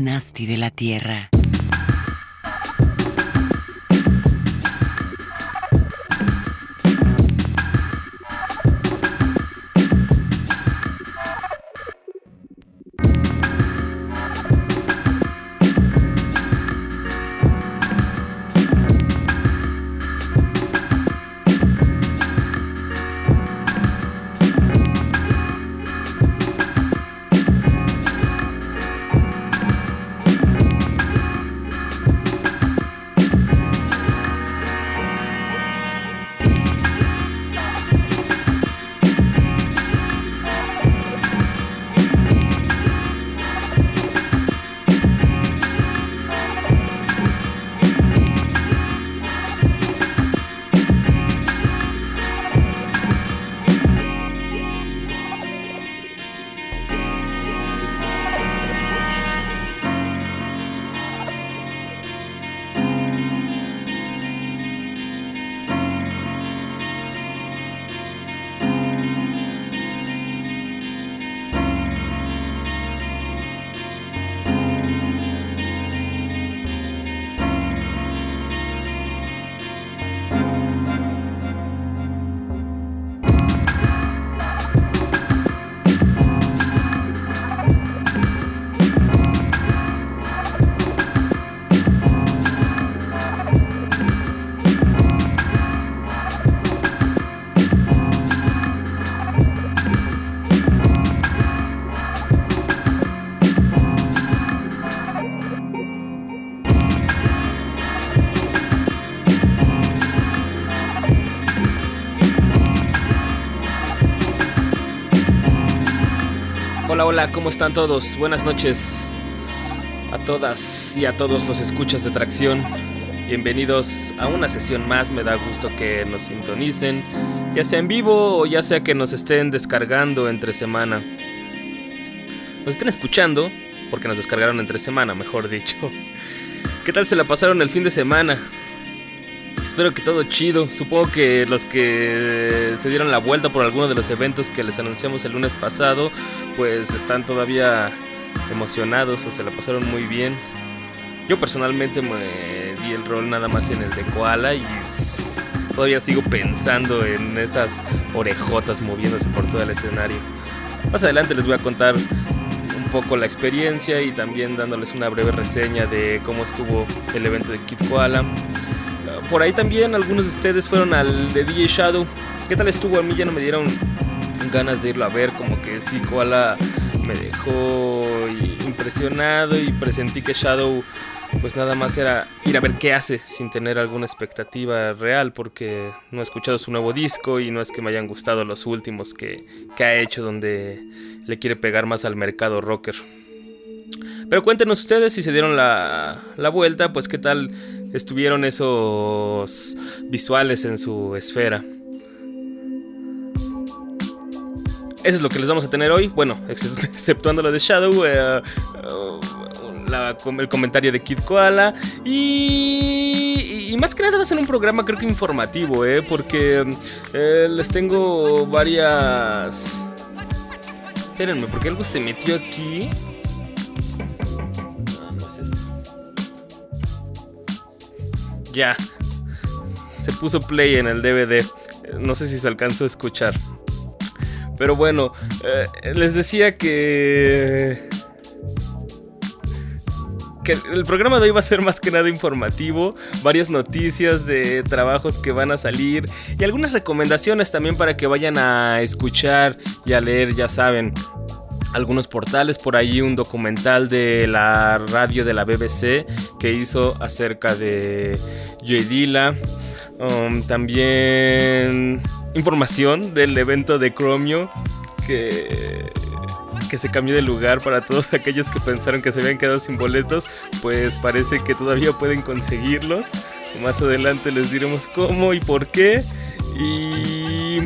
Nasty de la Tierra. Hola, ¿cómo están todos? Buenas noches a todas y a todos los escuchas de tracción. Bienvenidos a una sesión más, me da gusto que nos sintonicen, ya sea en vivo o ya sea que nos estén descargando entre semana. Nos estén escuchando, porque nos descargaron entre semana, mejor dicho. ¿Qué tal se la pasaron el fin de semana? Espero que todo chido. Supongo que los que se dieron la vuelta por alguno de los eventos que les anunciamos el lunes pasado, pues están todavía emocionados o se la pasaron muy bien. Yo personalmente me di el rol nada más en el de Koala y todavía sigo pensando en esas orejotas moviéndose por todo el escenario. Más adelante les voy a contar un poco la experiencia y también dándoles una breve reseña de cómo estuvo el evento de Kid Koala por ahí también algunos de ustedes fueron al de DJ Shadow. ¿Qué tal estuvo? A mí ya no me dieron ganas de irlo a ver, como que sí, Koala me dejó impresionado y presentí que Shadow pues nada más era ir a ver qué hace sin tener alguna expectativa real porque no he escuchado su nuevo disco y no es que me hayan gustado los últimos que, que ha hecho donde le quiere pegar más al mercado rocker. Pero cuéntenos ustedes si se dieron la, la vuelta, pues qué tal estuvieron esos visuales en su esfera. Eso es lo que les vamos a tener hoy. Bueno, exceptuando lo de Shadow, eh, el comentario de Kid Koala. Y, y, más que nada va a ser un programa creo que informativo, ¿eh? porque eh, les tengo varias... Espérenme, porque algo se metió aquí. Ya. Se puso play en el DVD. No sé si se alcanzó a escuchar. Pero bueno, eh, les decía que... Que el programa de hoy va a ser más que nada informativo, varias noticias de trabajos que van a salir y algunas recomendaciones también para que vayan a escuchar y a leer, ya saben, algunos portales, por ahí un documental de la radio de la BBC que hizo acerca de Joy Dilla. Um, también información del evento de Chromio que, que se cambió de lugar para todos aquellos que pensaron que se habían quedado sin boletos, pues parece que todavía pueden conseguirlos. Más adelante les diremos cómo y por qué. Y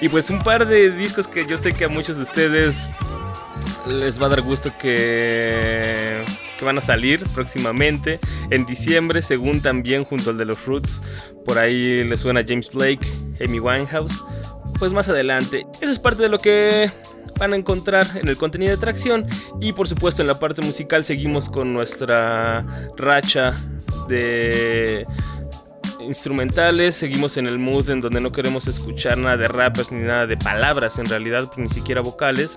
y pues un par de discos que yo sé que a muchos de ustedes les va a dar gusto que, que van a salir próximamente. En diciembre, según también junto al de los Roots, por ahí les suena James Blake, Amy Winehouse. Pues más adelante. Eso es parte de lo que van a encontrar en el contenido de tracción. Y por supuesto en la parte musical seguimos con nuestra racha de instrumentales, seguimos en el mood en donde no queremos escuchar nada de rappers ni nada de palabras en realidad, ni siquiera vocales.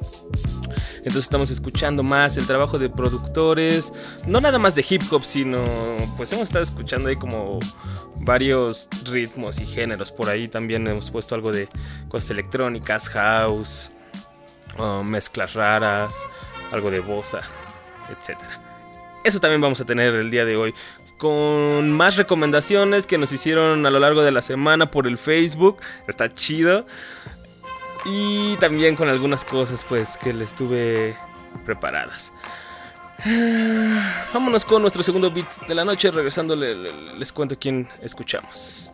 Entonces estamos escuchando más el trabajo de productores, no nada más de hip hop, sino pues hemos estado escuchando ahí como varios ritmos y géneros. Por ahí también hemos puesto algo de cosas electrónicas, house, uh, mezclas raras, algo de bossa, etc. Eso también vamos a tener el día de hoy con más recomendaciones que nos hicieron a lo largo de la semana por el Facebook. Está chido. Y también con algunas cosas pues que les tuve preparadas. Vámonos con nuestro segundo beat de la noche. Regresando les cuento quién escuchamos.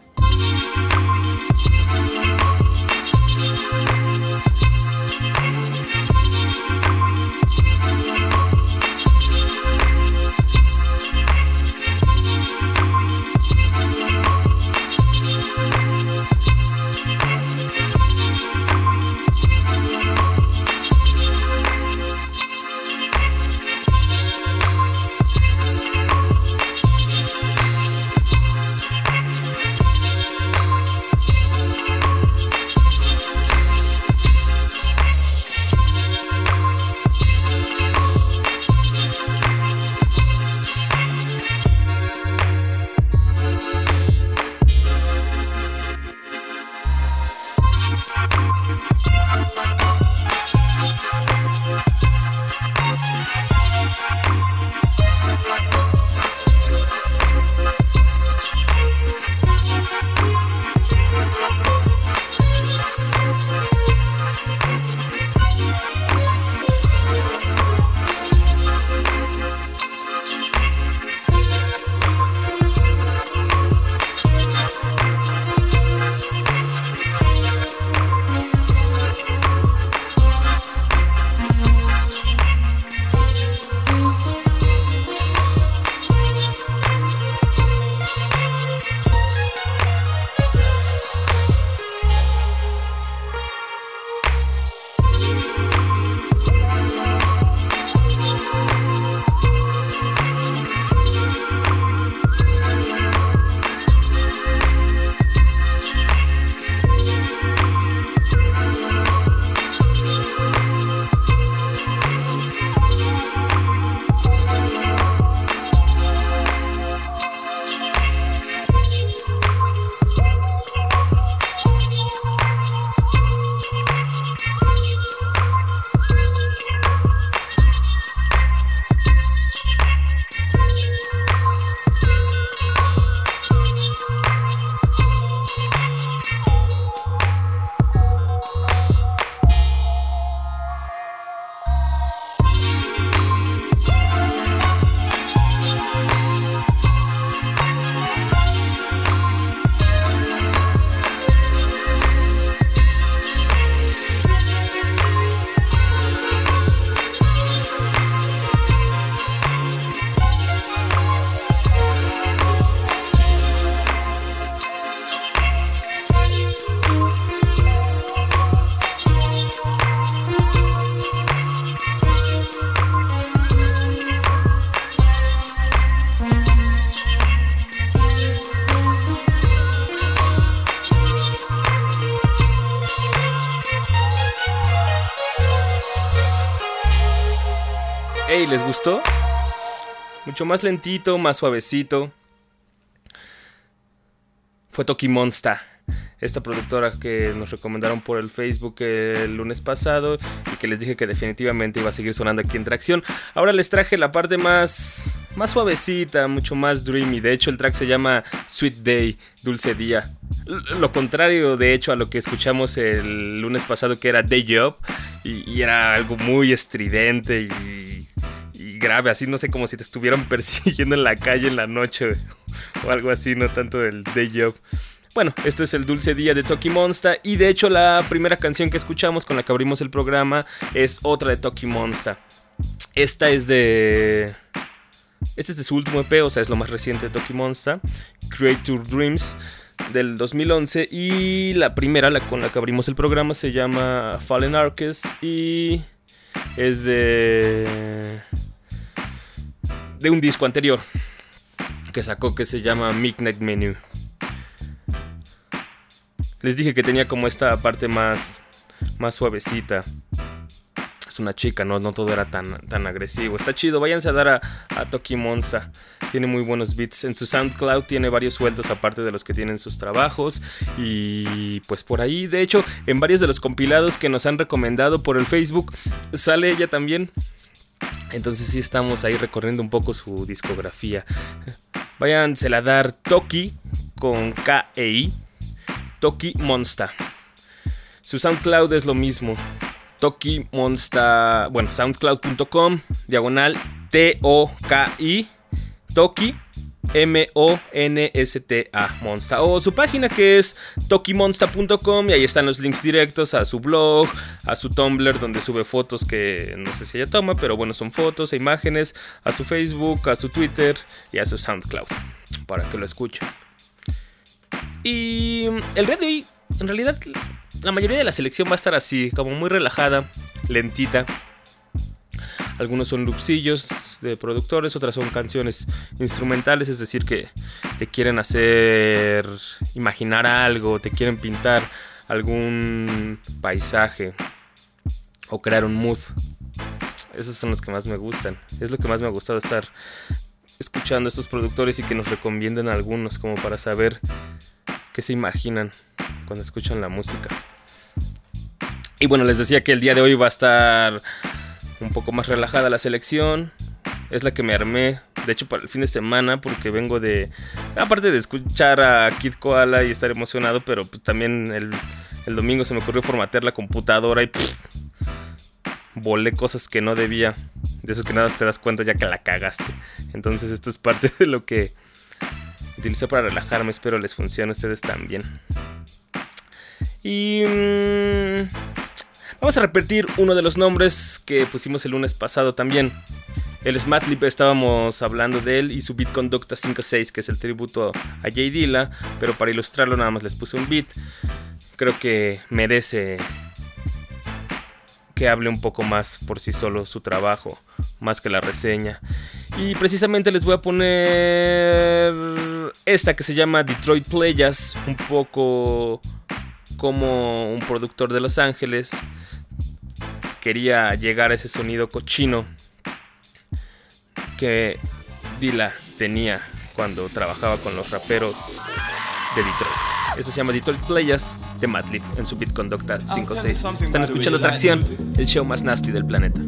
¿Les gustó? Mucho más lentito, más suavecito. Fue Toki Monsta, esta productora que nos recomendaron por el Facebook el lunes pasado y que les dije que definitivamente iba a seguir sonando aquí en Tracción. Ahora les traje la parte más, más suavecita, mucho más dreamy. De hecho, el track se llama Sweet Day, Dulce Día. Lo contrario, de hecho, a lo que escuchamos el lunes pasado, que era Day Job, y, y era algo muy estridente y grave, así no sé, como si te estuvieran persiguiendo en la calle en la noche o algo así, no tanto del day job. Bueno, esto es el dulce día de Toki Monster y de hecho la primera canción que escuchamos con la que abrimos el programa es otra de Toki Monster. Esta es de... Este es de su último EP, o sea, es lo más reciente de Toki Monster, Create Your Dreams. del 2011 y la primera, la con la que abrimos el programa, se llama Fallen Arches y es de de un disco anterior que sacó que se llama Midnight Menu. Les dije que tenía como esta parte más más suavecita una chica, no, todo era tan, tan agresivo. Está chido, váyanse a dar a, a Toki Monsta. Tiene muy buenos beats. En su SoundCloud tiene varios sueltos aparte de los que tienen sus trabajos. Y pues por ahí, de hecho, en varios de los compilados que nos han recomendado por el Facebook, sale ella también. Entonces sí estamos ahí recorriendo un poco su discografía. Váyanse a dar Toki con K-E-I. Toki Monsta. Su SoundCloud es lo mismo. Toki Monsta, bueno, soundcloud.com, diagonal T-O-K-I, Toki M-O-N-S-T-A, Monsta. O su página que es tokimonsta.com y ahí están los links directos a su blog, a su Tumblr donde sube fotos que no sé si ella toma, pero bueno, son fotos e imágenes, a su Facebook, a su Twitter y a su SoundCloud para que lo escuchen. Y el red de hoy, en realidad, la mayoría de la selección va a estar así, como muy relajada, lentita. Algunos son loopsillos de productores, otras son canciones instrumentales, es decir, que te quieren hacer imaginar algo, te quieren pintar algún paisaje o crear un mood. Esos son los que más me gustan. Es lo que más me ha gustado estar escuchando a estos productores y que nos recomienden algunos como para saber qué se imaginan cuando escuchan la música. Y bueno, les decía que el día de hoy va a estar un poco más relajada la selección. Es la que me armé, de hecho, para el fin de semana, porque vengo de. Aparte de escuchar a Kid Koala y estar emocionado, pero pues también el, domingo se me ocurrió formatear la computadora y. volé cosas que no debía. De eso que nada te das cuenta ya que la cagaste. Entonces, esto es parte de lo que utilicé para relajarme. Espero les funcione a ustedes también. Y... Mm, vamos a repetir uno de los nombres que pusimos el lunes pasado también. El Smatlip estábamos hablando de él y su beat Conducta 5.6 que es el tributo a J Dilla, pero para ilustrarlo nada más les puse un beat. Creo que merece que hable un poco más por sí solo su trabajo, más que la reseña. Y precisamente les voy a poner esta que se llama Detroit Playas, un poco como un productor de Los Ángeles quería llegar a ese sonido cochino que Dila tenía cuando trabajaba con los raperos de Detroit. Esto se llama Detroit Playas de Matlip en su Beat Conducta 5.6. Están escuchando Tracción, el show más nasty del planeta.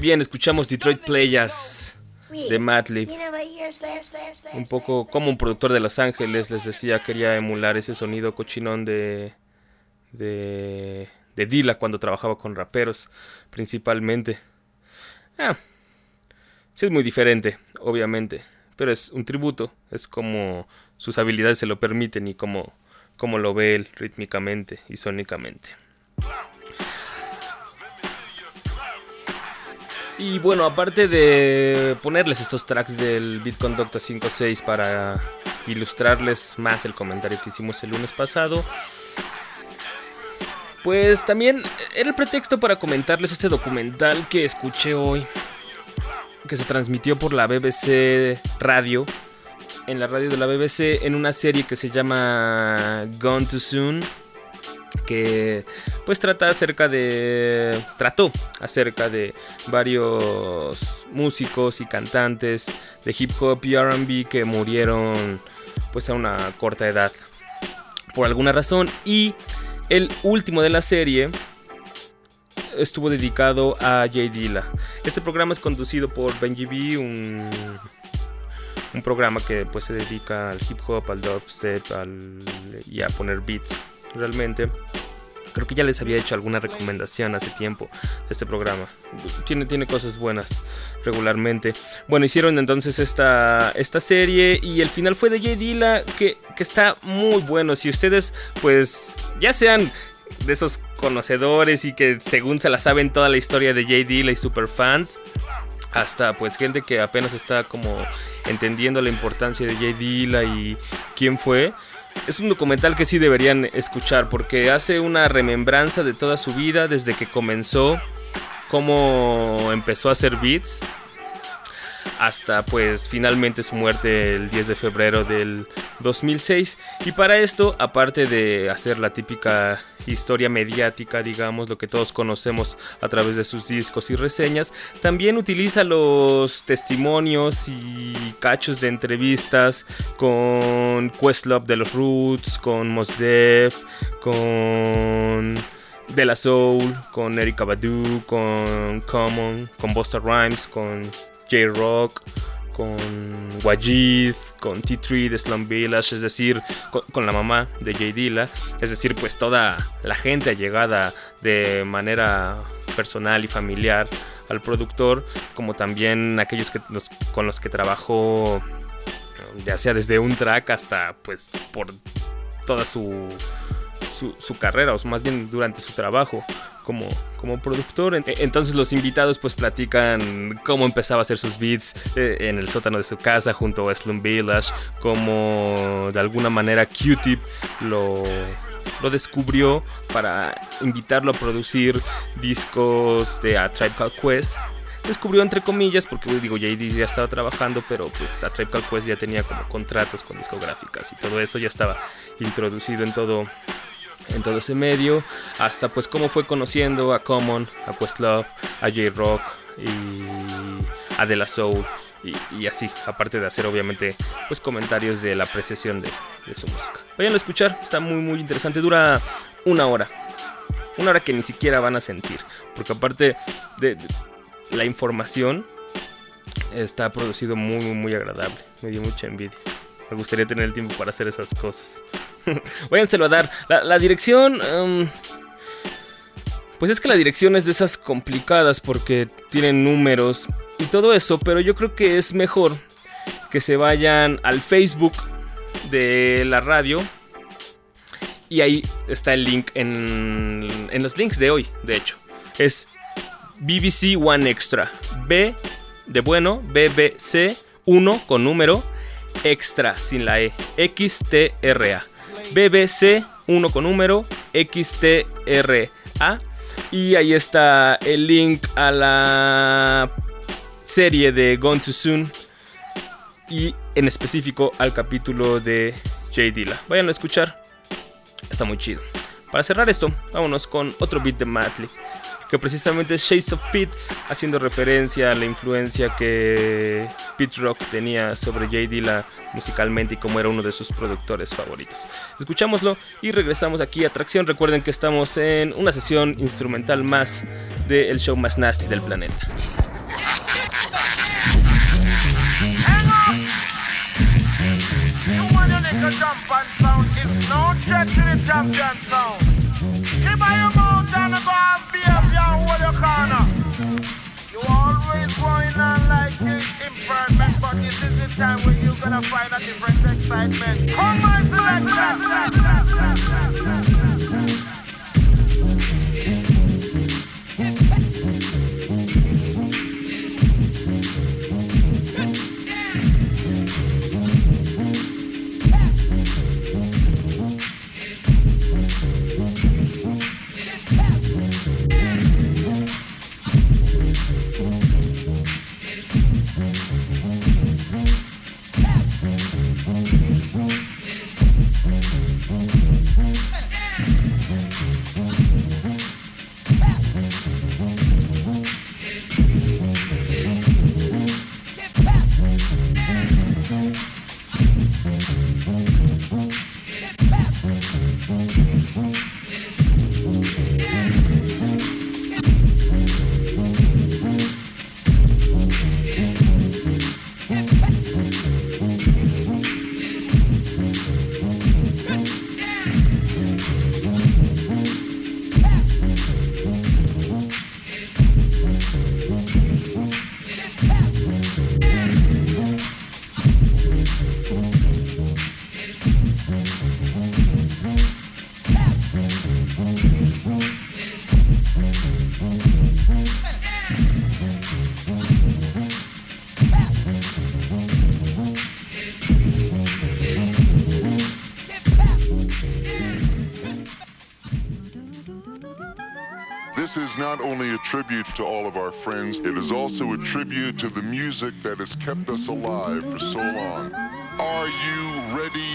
Bien, escuchamos Detroit Playas de Madlib. Un poco como un productor de Los Ángeles, les decía, quería emular ese sonido cochinón de, de, de Dilla cuando trabajaba con raperos principalmente. Ah, sí es muy diferente, obviamente, pero es un tributo, es como sus habilidades se lo permiten y como, como lo ve él rítmicamente y sónicamente. Y bueno, aparte de ponerles estos tracks del BitConductor 5.6 para ilustrarles más el comentario que hicimos el lunes pasado, pues también era el pretexto para comentarles este documental que escuché hoy, que se transmitió por la BBC Radio, en la radio de la BBC, en una serie que se llama Gone Too Soon que pues trata acerca de trató acerca de varios músicos y cantantes de hip hop y R&B que murieron pues a una corta edad por alguna razón y el último de la serie estuvo dedicado a Jay Dilla. Este programa es conducido por Benji B, un, un programa que pues se dedica al hip hop, al dubstep al, y a poner beats realmente. Creo que ya les había hecho alguna recomendación hace tiempo de este programa. Tiene, tiene cosas buenas regularmente. Bueno, hicieron entonces esta, esta serie y el final fue de Jay Dilla que, que está muy bueno. Si ustedes pues ya sean de esos conocedores y que según se la saben toda la historia de Jay Dilla y super fans, hasta pues gente que apenas está como entendiendo la importancia de Jay Dilla y quién fue es un documental que sí deberían escuchar porque hace una remembranza de toda su vida desde que comenzó, cómo empezó a hacer beats hasta pues finalmente su muerte el 10 de febrero del 2006 y para esto aparte de hacer la típica historia mediática digamos lo que todos conocemos a través de sus discos y reseñas también utiliza los testimonios y cachos de entrevistas con Questlove de los Roots con Mos Def con de la Soul, con Erika Badu, con Common, con Busta Rhymes, con J-Rock, con Wajid, con T3 de Slum Village, es decir, con, la mamá de J Dilla, es decir, pues toda la gente allegada de manera personal y familiar al productor, como también aquellos que, con los que trabajó, ya sea desde un track hasta pues por toda su su, carrera, o más bien durante su trabajo como, como productor. Entonces los invitados pues platican cómo empezaba a hacer sus beats eh, en el sótano de su casa junto a Slum Village, cómo de alguna manera Q-Tip lo lo descubrió para invitarlo a producir discos de A Tribe Called Quest. Descubrió entre comillas, porque digo, JD ya estaba trabajando, pero pues A Tribe Called Quest ya tenía como contratos con discográficas y todo eso ya estaba introducido en todo en todo ese medio, hasta pues cómo fue conociendo a Common, a Questlove, a J-Rock y a De La Soul y, así, aparte de hacer obviamente pues comentarios de la apreciación de, su música. Vayan a escuchar, está muy muy interesante, dura una hora, una hora que ni siquiera van a sentir, porque aparte de, la información está producido muy muy muy agradable, me dio mucha envidia. Me gustaría tener el tiempo para hacer esas cosas. Váyanselo a dar. La, dirección... Em, pues es que la dirección es de esas complicadas porque tienen números y todo eso, pero yo creo que es mejor que se vayan al Facebook de la radio y ahí está el link en, en los links de hoy, de hecho. Es BBC One Extra. B de bueno, BBC 1 con número extra sin la E, XTRA. BBC 1 con número XTRA. Y ahí está el link a la serie de Gone Too Soon. Y en específico al capítulo de J. Dilla. Vayan a escuchar. Está muy chido. Para cerrar esto, vámonos con otro beat de Madley que precisamente es Shades of Pete, haciendo referencia a la influencia que Pete Rock tenía sobre J. Dilla musicalmente y como era uno de sus productores favoritos. Escuchámoslo y regresamos aquí a Atracción. Recuerden que estamos en una sesión instrumental más del show más nasty del planeta. corner. You always going on like this imperfect, but this is the time when you're gonna find a different excitement. Come on, selector! Tribute to all of our friends, it is also a tribute to the music that has kept us alive for so long. Are you ready?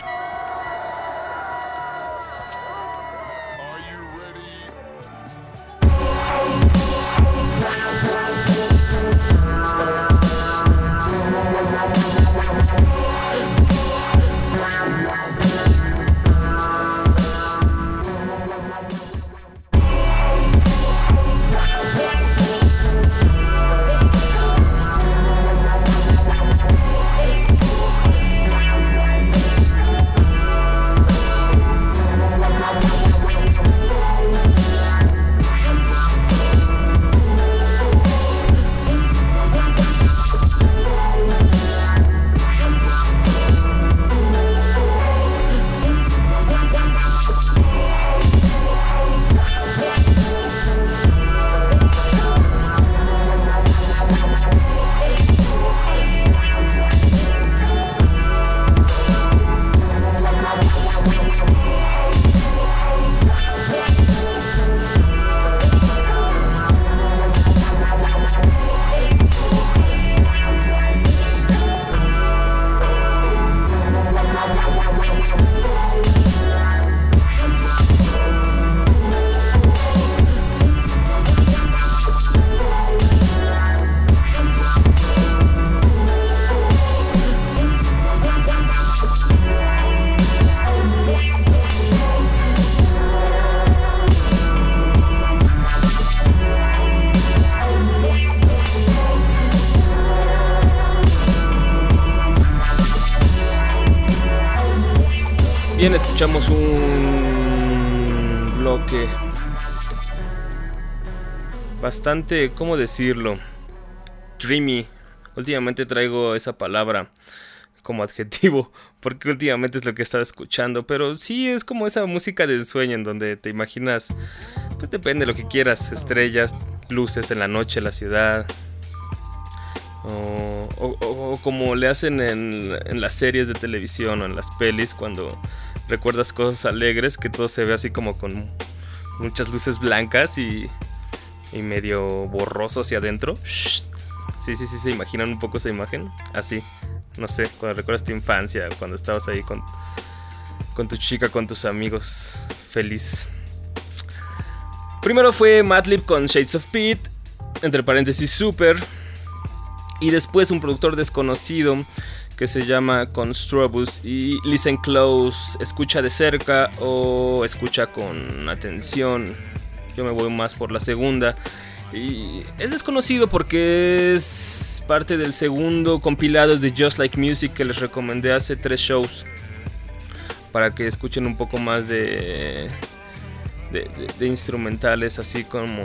Bastante, ¿cómo decirlo? Dreamy. Últimamente traigo esa palabra como adjetivo, porque últimamente es lo que he estado escuchando, pero sí es como esa música de sueño en donde te imaginas, pues depende de lo que quieras, estrellas, luces en la noche, la ciudad, o, como le hacen en, en, las series de televisión o en las pelis cuando recuerdas cosas alegres, que todo se ve así como con muchas luces blancas y, y medio borroso hacia adentro. Sí, sí, sí, se imaginan un poco esa imagen. Así, no sé, cuando recuerdas tu infancia, cuando estabas ahí con, con tu chica, con tus amigos, feliz. Primero fue Madlib con Shades of Pete, entre paréntesis Super. Y después un productor desconocido que se llama Construbus y Listen Close, escucha de cerca o escucha con atención. Yo me voy más por la segunda. Y es desconocido porque es parte del segundo compilado de Just Like Music que les recomendé hace tres shows. Para que escuchen un poco más de, de, instrumentales así como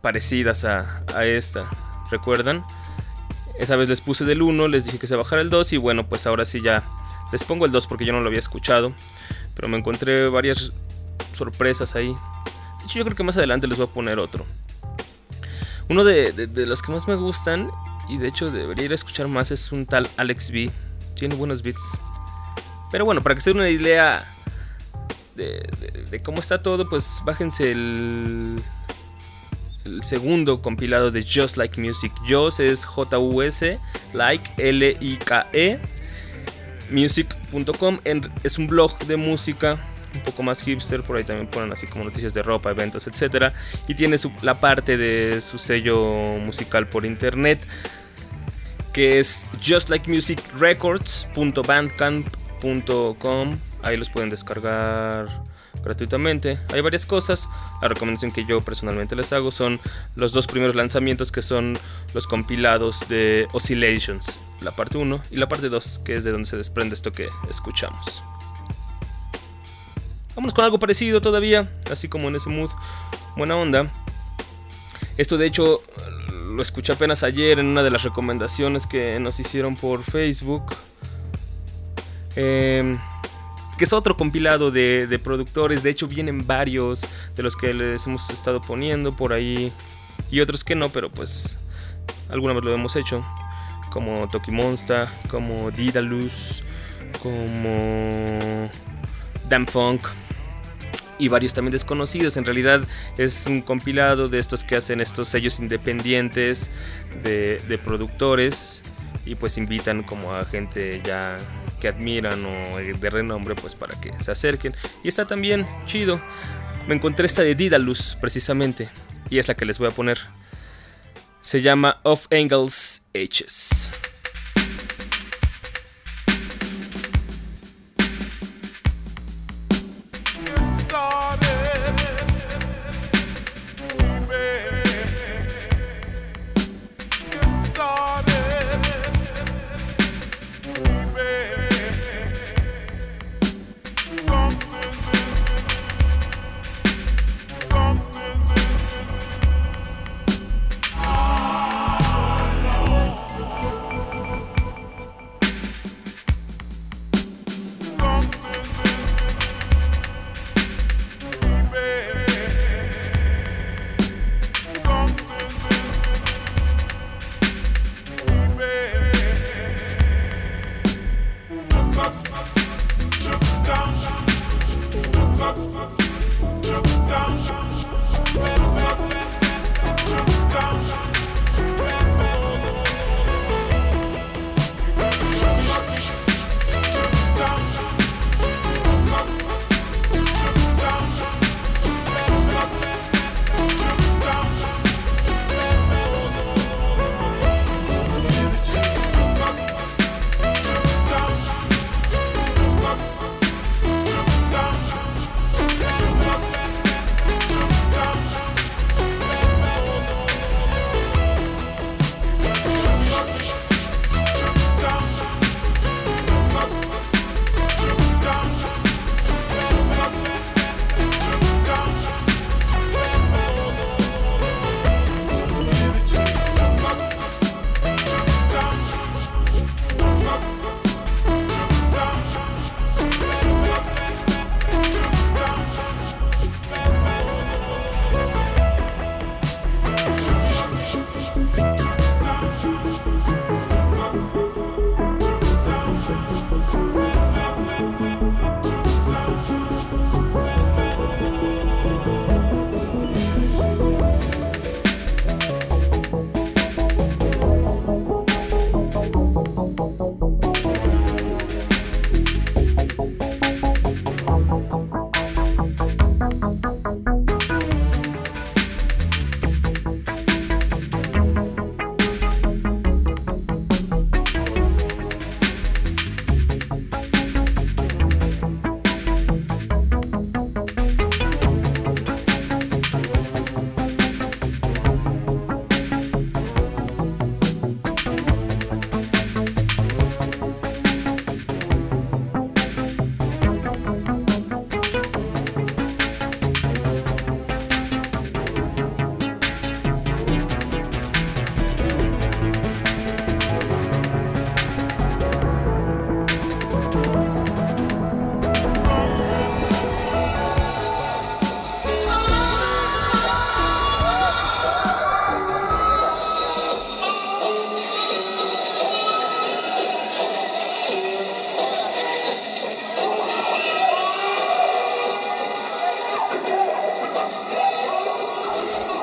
parecidas a, a esta. ¿Recuerdan? Esa vez les puse del 1, les dije que se bajara el 2 y bueno, pues ahora sí ya les pongo el 2 porque yo no lo había escuchado. Pero me encontré varias sorpresas ahí. De hecho yo creo que más adelante les voy a poner otro. Uno de, los que más me gustan y de hecho debería ir a escuchar más es un tal Alex B. Tiene buenos beats. Pero bueno, para que se den una idea de, de, cómo está todo, pues bájense el, el segundo compilado de Just Like Music. Just es J-U-S, like L-I-K-E, music.com. Es un blog de música un poco más hipster, por ahí también ponen así como noticias de ropa, eventos, etc. Y tiene la parte de su sello musical por internet, que es justlikemusicrecords.bandcamp.com. Ahí los pueden descargar gratuitamente. Hay varias cosas. La recomendación que yo personalmente les hago son los dos primeros lanzamientos que son los compilados de Oscillations, la parte 1 y la parte 2, que es de donde se desprende esto que escuchamos. Vamos con algo parecido todavía, así como en ese mood. Buena onda. Esto de hecho lo escuché apenas ayer en una de las recomendaciones que nos hicieron por Facebook. Eh, que es otro compilado de, productores. De hecho, vienen varios de los que les hemos estado poniendo por ahí y otros que no, pero pues alguna vez lo hemos hecho. Como Toki Monster, como Didalus, como Damn Funk y varios también desconocidos. En realidad es un compilado de estos que hacen estos sellos independientes de, de productores y pues invitan como a gente ya que admiran o de renombre, pues para que se acerquen. Y está también chido. Me encontré esta de Didalus, precisamente, y es la que les voy a poner. Se llama Off Angles H's.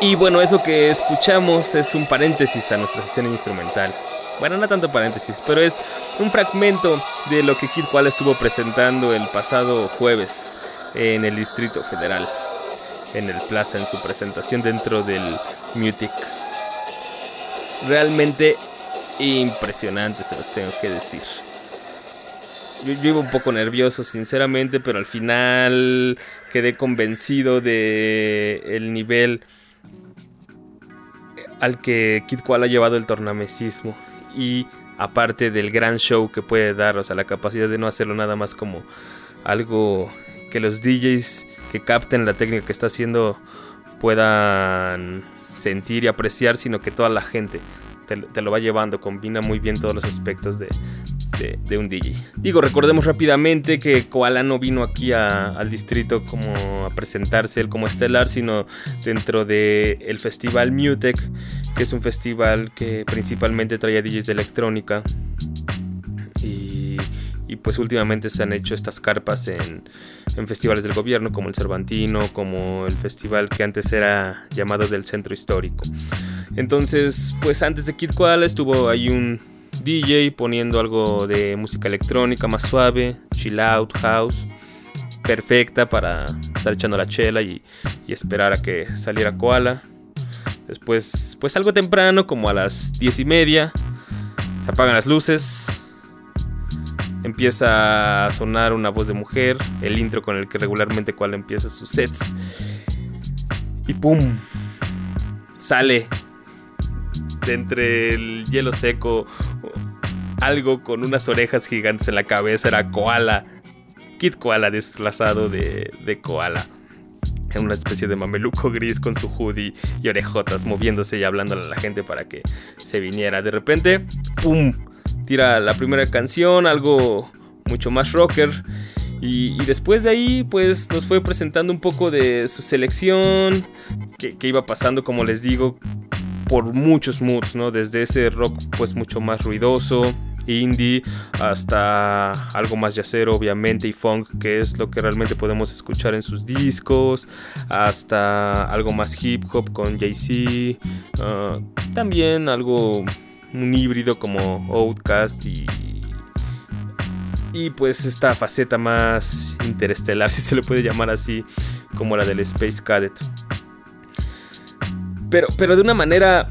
Y bueno, eso que escuchamos es un paréntesis a nuestra sesión instrumental. Bueno, no tanto paréntesis, pero es un fragmento de lo que Kid Koala estuvo presentando el pasado jueves en el Distrito Federal, en el Plaza, en su presentación dentro del Mutic. Realmente impresionante, se los tengo que decir. Yo, iba un poco nervioso, sinceramente, pero al final quedé convencido de el nivel al que Kid Koala ha llevado el tornamesismo y aparte del gran show que puede dar, o sea, la capacidad de no hacerlo nada más como algo que los DJs que capten la técnica que está haciendo puedan sentir y apreciar, sino que toda la gente te, lo va llevando, combina muy bien todos los aspectos de, de, un DJ. Digo, recordemos rápidamente que Koala no vino aquí al distrito como a presentarse él como estelar, sino dentro del el festival Mutec, que es un festival que principalmente trae DJs de electrónica. Y, y pues últimamente se han hecho estas carpas en, en festivales del gobierno como el Cervantino, como el festival que antes era llamado del Centro Histórico. Entonces, pues antes de Kid Koala estuvo ahí un DJ poniendo algo de música electrónica más suave, chill out, house, perfecta para estar echando la chela y, esperar a que saliera Koala. Después, pues algo temprano, como a las diez y media, se apagan las luces, empieza a sonar una voz de mujer, el intro con el que regularmente Koala empieza sus sets, y ¡pum! Sale de entre el hielo seco algo con unas orejas gigantes en la cabeza, era Koala. Kid Koala desplazado de, de Koala. En una especie de mameluco gris con su hoodie y orejotas moviéndose y hablándole a la gente para que se viniera. De repente, ¡pum! Tira la primera canción, algo mucho más rocker. Y, después de ahí, pues nos fue presentando un poco de su selección, que, que, iba pasando, como les digo, por muchos moods, ¿no? Desde ese rock, pues mucho más ruidoso, indie hasta algo más yacero obviamente y funk que es lo que realmente podemos escuchar en sus discos hasta algo más hip hop con Jay-Z ah, también algo un híbrido como Outcast y y pues esta faceta más interestelar si se le puede llamar así como la del Space Cadet pero pero de una manera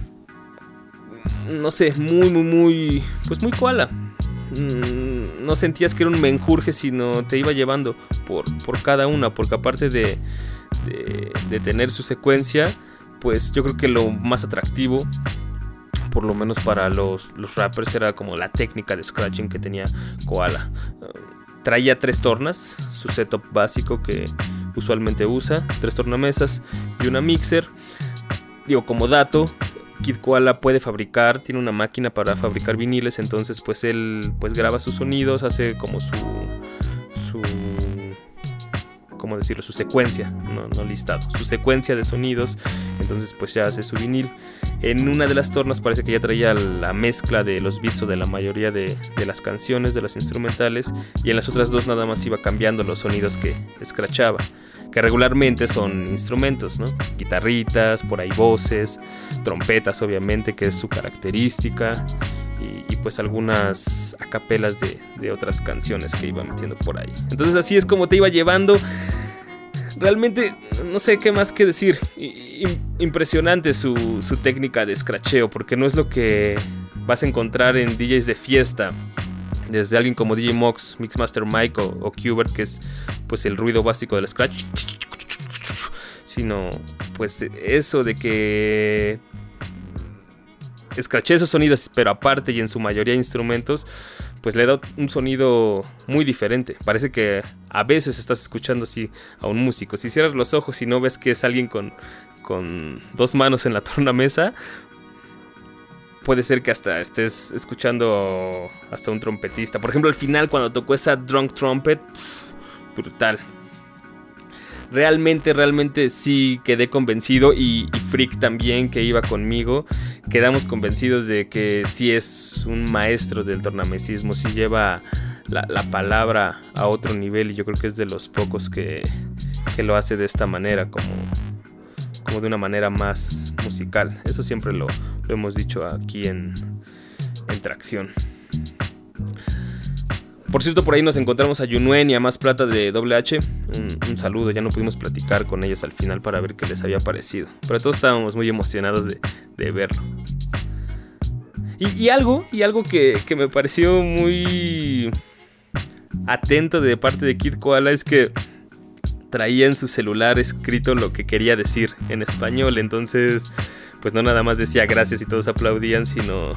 no sé, muy, muy, muy, pues muy koala. Mm, no sentías que era un menjurje, sino te iba llevando por, por cada una, porque aparte de, de, tener su secuencia, pues yo creo que lo más atractivo, por lo menos para los, los rappers, era como la técnica de scratching que tenía Koala. traía tres tornas, su setup básico que usualmente usa, tres tornamesas y una mixer. Digo, como dato, Kid Koala puede fabricar, tiene una máquina para fabricar viniles, entonces pues él pues graba sus sonidos, hace como su su ¿cómo decirlo? su secuencia, no, no listado, su secuencia de sonidos, entonces pues ya hace su vinil. En una de las tornas parece que ya traía la mezcla de los beats o de la mayoría de, de, las canciones, de las instrumentales, y en las otras dos nada más iba cambiando los sonidos que escrachaba que regularmente son instrumentos, ¿no? Guitarritas, por ahí voces, trompetas obviamente, que es su característica, y, pues algunas acapelas de, de otras canciones que iba metiendo por ahí. Entonces así es como te iba llevando. Realmente no sé qué más que decir. Impresionante su, técnica de scratcheo, porque no es lo que vas a encontrar en DJs de fiesta desde alguien como DJ Mox, Mixmaster Mike o, o Qbert, que es pues el ruido básico del scratch, sino pues eso de que escraché esos sonidos, pero aparte y en su mayoría instrumentos, pues le da un sonido muy diferente. Parece que a veces estás escuchando así a un músico. Si cierras los ojos y no ves que es alguien con, con dos manos en la tornamesa, puede ser que hasta estés escuchando hasta un trompetista. Por ejemplo, al final cuando tocó esa drunk trumpet, brutal. Realmente, realmente sí quedé convencido y, Freak también que iba conmigo. Quedamos convencidos de que sí es un maestro del tornamesismo, sí lleva la, la palabra a otro nivel y yo creo que es de los pocos que, que lo hace de esta manera, como como de una manera más musical. Eso siempre lo, hemos dicho aquí en, en Tracción. Por cierto, por ahí nos encontramos a Yunuen y a Más Plata de WH. Un, saludo, ya no pudimos platicar con ellos al final para ver qué les había parecido. Pero todos estábamos muy emocionados de, de verlo. Y, algo, y algo que, que, me pareció muy atento de parte de Kid Koala es que traía en su celular escrito lo que quería decir en español. Entonces, pues no nada más decía gracias y todos aplaudían, sino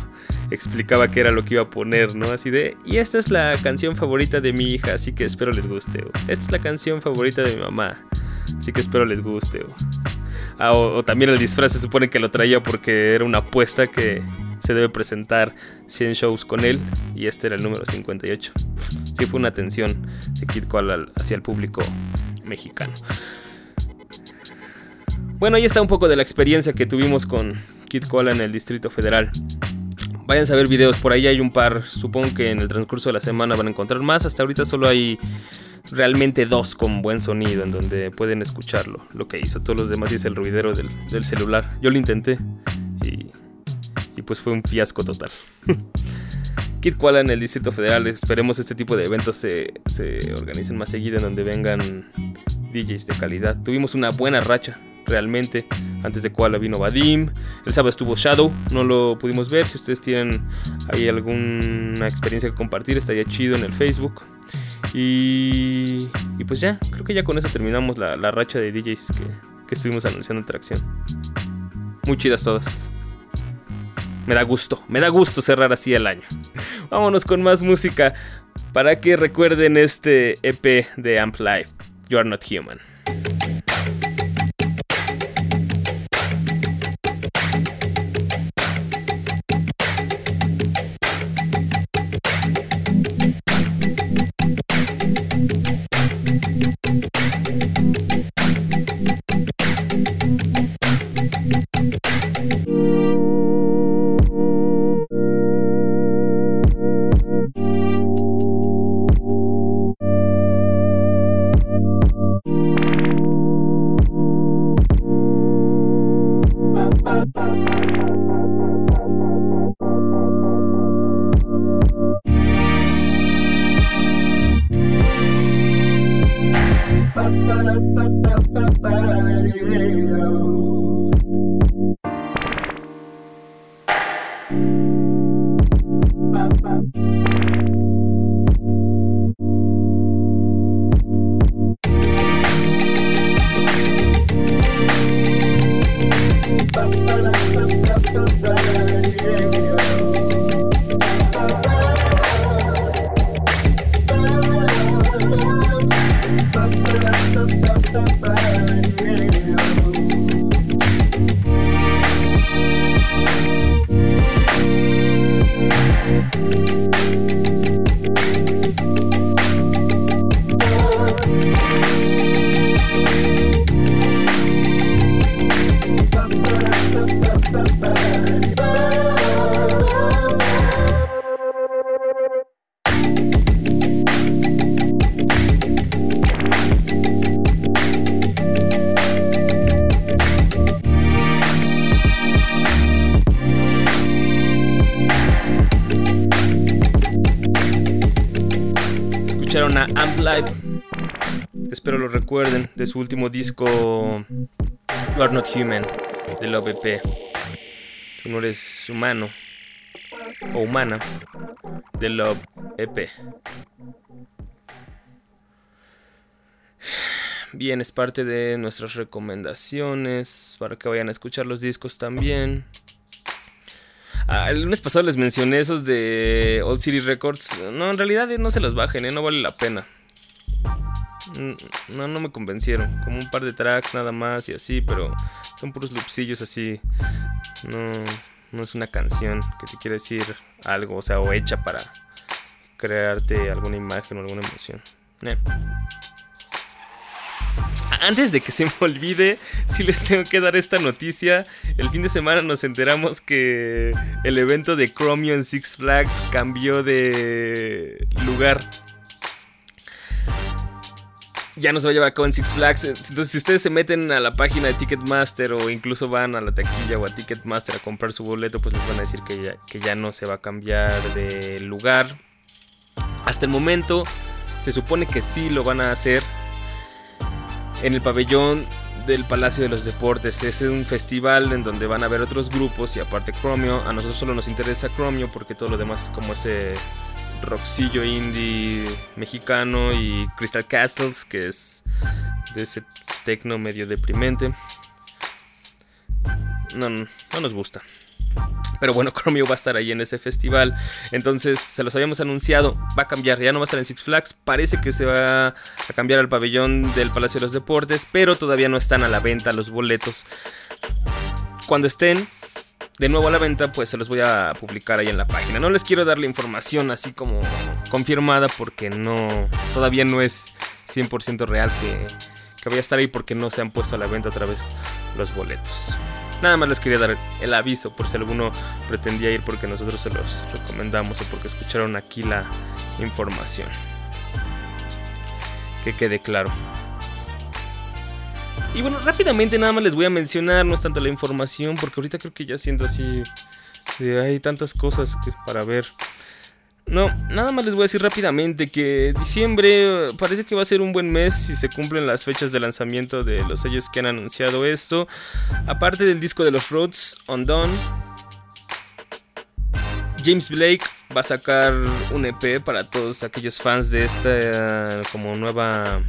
explicaba qué era lo que iba a poner, ¿no? Así de, y esta es la canción favorita de mi hija, así que espero les guste. O, esta es la canción favorita de mi mamá, así que espero les guste. O, ah, o, también el disfraz se supone que lo traía porque era una apuesta que se debe presentar 100 shows con él y este era el número 58. Sí fue una atención de Kid Koala hacia el público mexicano. Bueno, ahí está un poco de la experiencia que tuvimos con Kid Koala en el Distrito Federal. Vayan a ver videos, por ahí hay un par, supongo que en el transcurso de la semana van a encontrar más. Hasta ahorita solo hay realmente dos con buen sonido en donde pueden escucharlo, lo que hizo. Todos los demás es el ruidero del, del celular. Yo lo intenté y y pues fue un fiasco total. Kid Koala en el Distrito Federal, esperemos este tipo de eventos se, se organicen más seguido en donde vengan DJs de calidad. Tuvimos una buena racha, realmente. Antes de Koala vino Vadim. El sábado estuvo Shadow, no lo pudimos ver. Si ustedes tienen ahí alguna experiencia que compartir, estaría chido en el Facebook. Y, y pues ya, creo que ya con eso terminamos la, la racha de DJs que, que estuvimos anunciando en Tracción. Muy chidas todas. Me da gusto, me da gusto cerrar así el año. Vámonos con más música para que recuerden este EP de Amp Life, You Are Not Human. Su último disco You Are Not Human de la OVP. Tú no eres humano o humana de Love EP. Bien, es parte de nuestras recomendaciones para que vayan a escuchar los discos también. Ah, el lunes pasado les mencioné esos de Old City Records. No, en realidad no se los bajen, ¿eh? no vale la pena. No, no me convencieron. Como un par de tracks nada más y así, pero son puros loopsillos así. No, no es una canción que te quiere decir algo, o sea, o hecha para crearte alguna imagen o alguna emoción. Eh. Antes de que se me olvide, si les tengo que dar esta noticia. El fin de semana nos enteramos que el evento de Chromio en Six Flags cambió de lugar ya no se va a llevar a cabo en Six Flags. Entonces, si ustedes se meten a la página de Ticketmaster o incluso van a la taquilla o a Ticketmaster a comprar su boleto, pues les van a decir que ya, que ya no se va a cambiar de lugar. Hasta el momento, se supone que sí lo van a hacer en el pabellón del Palacio de los Deportes. Es un festival en donde van a haber otros grupos y aparte Chromio. A nosotros solo nos interesa Chromio porque todo lo demás es como ese rockcillo indie mexicano y Crystal Castles, que es de ese tecno medio deprimente. No, no, nos gusta. Pero bueno, Chromio va a estar ahí en ese festival. Entonces, se los habíamos anunciado. Va a cambiar. Ya no va a estar en Six Flags. Parece que se va a cambiar al pabellón del Palacio de los Deportes. Pero todavía no están a la venta los boletos. Cuando estén, de nuevo a la venta, pues se los voy a publicar ahí en la página. No les quiero dar la información así como confirmada porque no todavía no es 100% real que, que voy a estar ahí porque no se han puesto a la venta otra vez los boletos. Nada más les quería dar el aviso por si alguno pretendía ir porque nosotros se los recomendamos o porque escucharon aquí la información. Que quede claro. Y bueno, rápidamente nada más les voy a mencionar, no es tanto la información, porque ahorita creo que ya siento así, hay tantas cosas para ver. No, nada más les voy a decir rápidamente que diciembre parece que va a ser un buen mes si se cumplen las fechas de lanzamiento de los sellos que han anunciado esto. Aparte del disco de los Roads, Undone, James Blake va a sacar un EP para todos aquellos fans de esta como nueva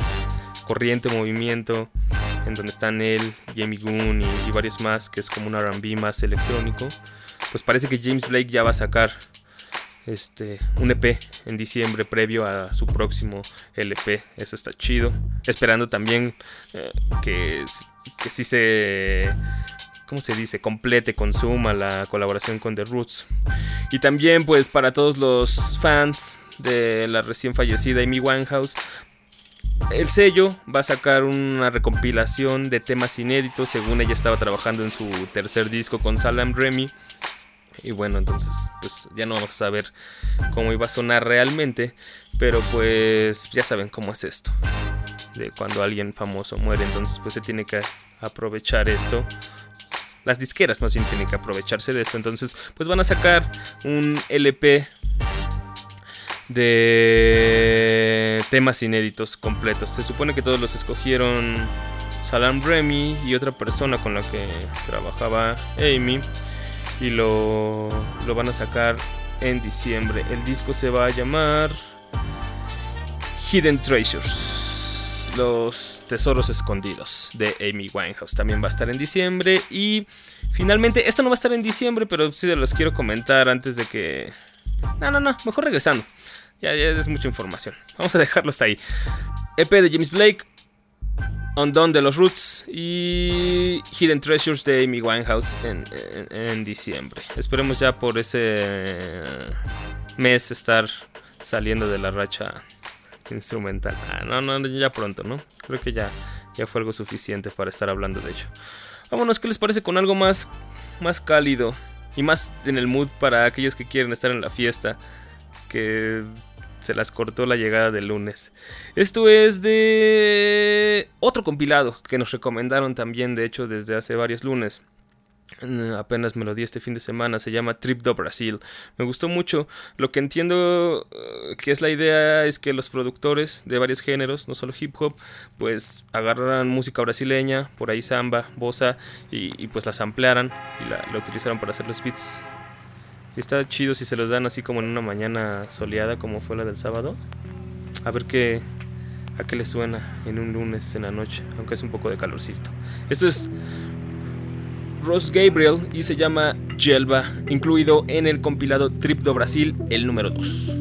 corriente, movimiento, en donde están él, Jamie Goon y, varios más, que es como un RB más electrónico. Pues parece que James Blake ya va a sacar este, un EP en diciembre previo a su próximo LP. Eso está chido. Esperando también eh, que, que sí se... ¿Cómo se dice? Complete, consuma la colaboración con The Roots. Y también pues para todos los fans de la recién fallecida Amy Winehouse, el sello va a sacar una recompilación de temas inéditos según ella estaba trabajando en su tercer disco con Salam Remy. Y bueno, entonces pues ya no vamos a saber cómo iba a sonar realmente, pero pues ya saben cómo es esto. De cuando alguien famoso muere, entonces pues se tiene que aprovechar esto. Las disqueras más bien tienen que aprovecharse de esto, entonces pues van a sacar un LP de temas inéditos completos. Se supone que todos los escogieron Salam Remy y otra persona con la que trabajaba Amy. Y lo, lo van a sacar en diciembre. El disco se va a llamar Hidden Treasures. Los tesoros escondidos de Amy Winehouse. También va a estar en diciembre. Y finalmente, esto no va a estar en diciembre, pero sí los quiero comentar antes de que... No, no, no, mejor regresando. Ya, ya es mucha información. Vamos a dejarlo hasta ahí. EP de James Blake, Undone de los Roots y Hidden Treasures de Amy Winehouse en, diciembre. Esperemos ya por ese mes estar saliendo de la racha instrumental. Ah, no, no, ya pronto, ¿no? Creo que ya, ya fue algo suficiente para estar hablando de ello. Vámonos, ¿qué les parece con algo más, más cálido y más en el mood para aquellos que quieren estar en la fiesta? Que se las cortó la llegada del lunes. Esto es de otro compilado que nos recomendaron también, de hecho, desde hace varios lunes. Mm, apenas me lo di este fin de semana, se llama Trip do Brasil. Me gustó mucho. Lo que entiendo eh, que es la idea es que los productores de varios géneros, no solo hip hop, pues agarraran música brasileña, por ahí samba, bossa, y, pues la ampliaran y la, la utilizaran para hacer los beats Está chido si se los dan así como en una mañana soleada como fue la del sábado. A ver qué a qué le suena en un lunes en la noche, aunque es un poco de calorcito. Esto es Ross Gabriel y se llama Gelba, incluido en el compilado Trip do Brasil, el número 2.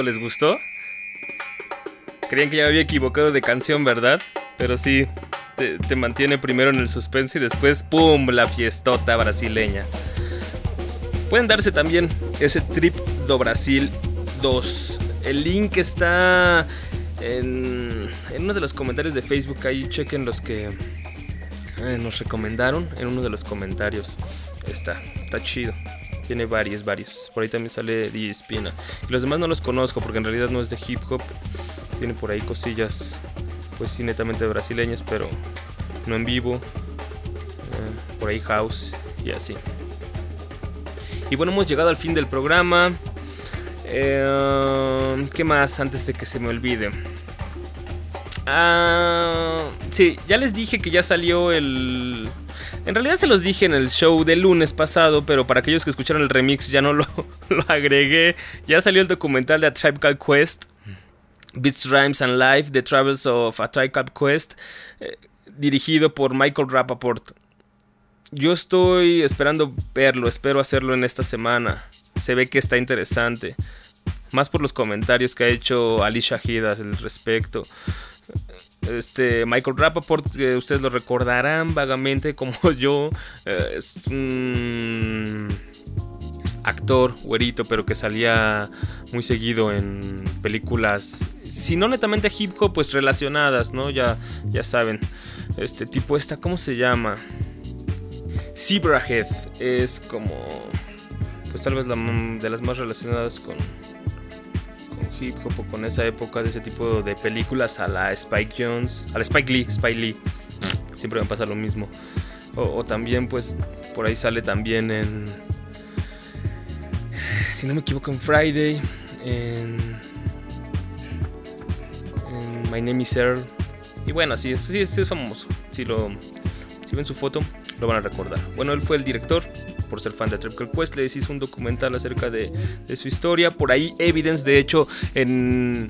¿Les gustó? Creían que ya me había equivocado de canción, ¿verdad? Pero sí, te, mantiene primero en el suspenso y después, ¡pum!, la fiestota brasileña. Pueden darse también ese trip do Brasil 2. El link está en, en uno de los comentarios de Facebook. Ahí chequen los que eh, nos recomendaron en uno de los comentarios. Está, está chido. Tiene varios, varios. Por ahí también sale DJ Espina. Y los demás no los conozco porque en realidad no es de hip hop. Tiene por ahí cosillas, pues sí, netamente brasileñas, pero no en vivo. Eh, por ahí house y así. Y bueno, hemos llegado al fin del programa. Eh, ¿Qué más antes de que se me olvide? Ah, sí, ya les dije que ya salió el... En realidad se los dije en el show del lunes pasado, pero para aquellos que escucharon el remix ya no lo, agregué. Ya salió el documental de A Tribe Called Quest, Beats, Rhymes and Life, The Travels of A Tribe Called Quest, eh, dirigido por Michael Rappaport. Yo estoy esperando verlo, espero hacerlo en esta semana. Se ve que está interesante. Más por los comentarios que ha hecho Alicia Hidas al respecto. Este Michael Rappaport, que ustedes lo recordarán vagamente como yo, eh, es un actor güerito, pero que salía muy seguido en películas, si no netamente hip hop, pues relacionadas, ¿no? Ya, ya saben. Este tipo esta, ¿cómo se llama? Zebrahead es como, pues tal vez la de las más relacionadas con hip con esa época de ese tipo de películas a la Spike Jones, a la Spike Lee, Spike Lee. Siempre me pasa lo mismo. O, también pues por ahí sale también en, si no me equivoco, en Friday, en, en My Name is Earl. Y bueno, sí, sí, es famoso. Si, lo, si ven su foto, lo van a recordar. Bueno, él fue el director por ser fan de Triple Quest, les hizo un documental acerca de, su historia. Por ahí, Evidence, de hecho, en,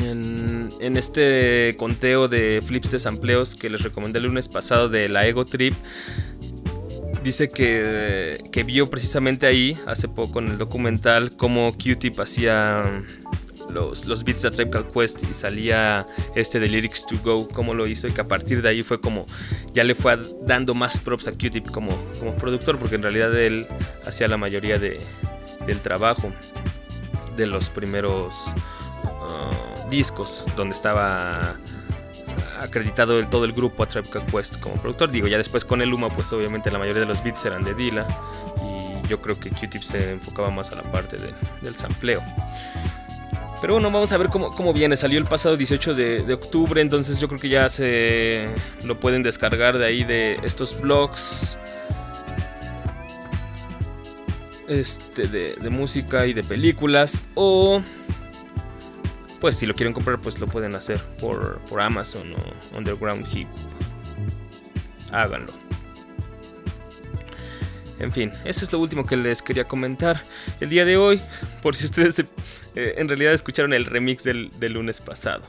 en, en, este conteo de flips de sampleos que les recomendé el lunes pasado de la Ego Trip, dice que, que vio precisamente ahí, hace poco en el documental, cómo Q-Tip hacía los, los beats de Tribe Called Quest y salía este de Lyrics to Go, cómo lo hizo y que a partir de ahí fue como ya le fue dando más props a Q-Tip como, como productor, porque en realidad él hacía la mayoría de, del trabajo de los primeros uh, discos, donde estaba acreditado el, todo el grupo a Tribe Called Quest como productor. Digo, ya después con el Luma, pues obviamente la mayoría de los beats eran de Dilla y yo creo que Q-Tip se enfocaba más a la parte de, del sampleo. Pero bueno, vamos a ver cómo, cómo viene. Salió el pasado 18 de, de, octubre, entonces yo creo que ya se lo pueden descargar de ahí de estos blogs. Este, de, de música y de películas. O, pues si lo quieren comprar, pues lo pueden hacer por, por Amazon o Underground Hip. Háganlo. En fin, eso es lo último que les quería comentar el día de hoy. Por si ustedes se, eh, en realidad escucharon el remix del, del, lunes pasado.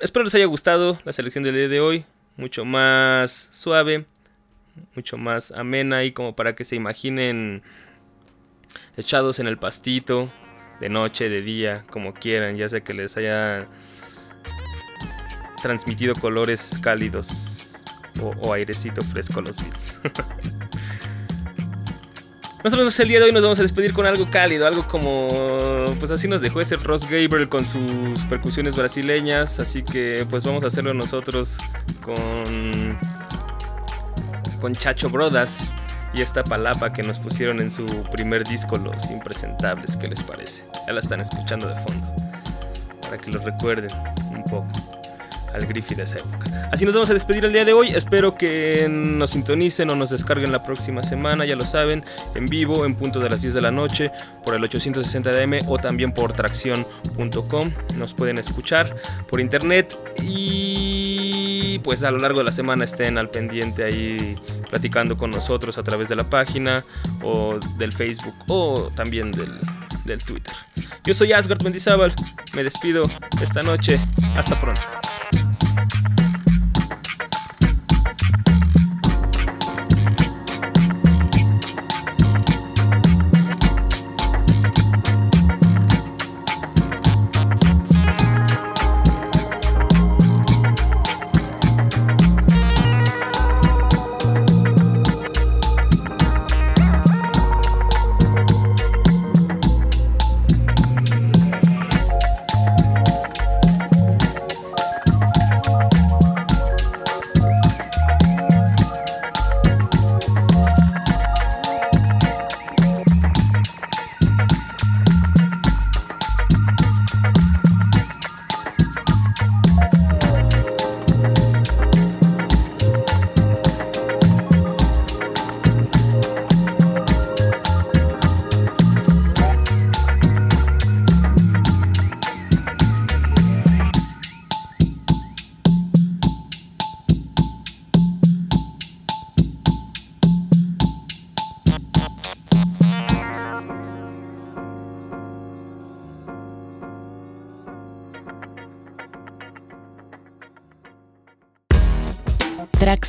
Espero les haya gustado la selección del día de hoy. Mucho más suave, mucho más amena y como para que se imaginen echados en el pastito, de noche, de día, como quieran, ya sea que les haya transmitido colores cálidos o, airecito fresco los beats. Nosotros el día de hoy nos vamos a despedir con algo cálido, algo como, pues así nos dejó ese Ross Gabriel con sus percusiones brasileñas, así que pues vamos a hacerlo nosotros con con Chacho Brodas y esta palapa que nos pusieron en su primer disco Los Impresentables, ¿qué les parece? Ya la están escuchando de fondo, para que lo recuerden un poco al Griffey de esa época. Así nos vamos a despedir el día de hoy. Espero que nos sintonicen o nos descarguen la próxima semana, ya lo saben, en vivo, en punto de las 10 de la noche, por el 860 DM o también por tracción.com. Nos pueden escuchar por internet y pues a lo largo de la semana estén al pendiente ahí platicando con nosotros a través de la página o del Facebook o también del, del Twitter. Yo soy Asgard Mendizábal, me despido esta noche, hasta pronto.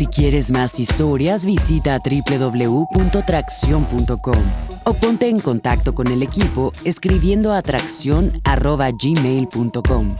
Si quieres más historias, visita www.tracción.com o ponte en contacto con el equipo escribiendo a tracción.gmail.com.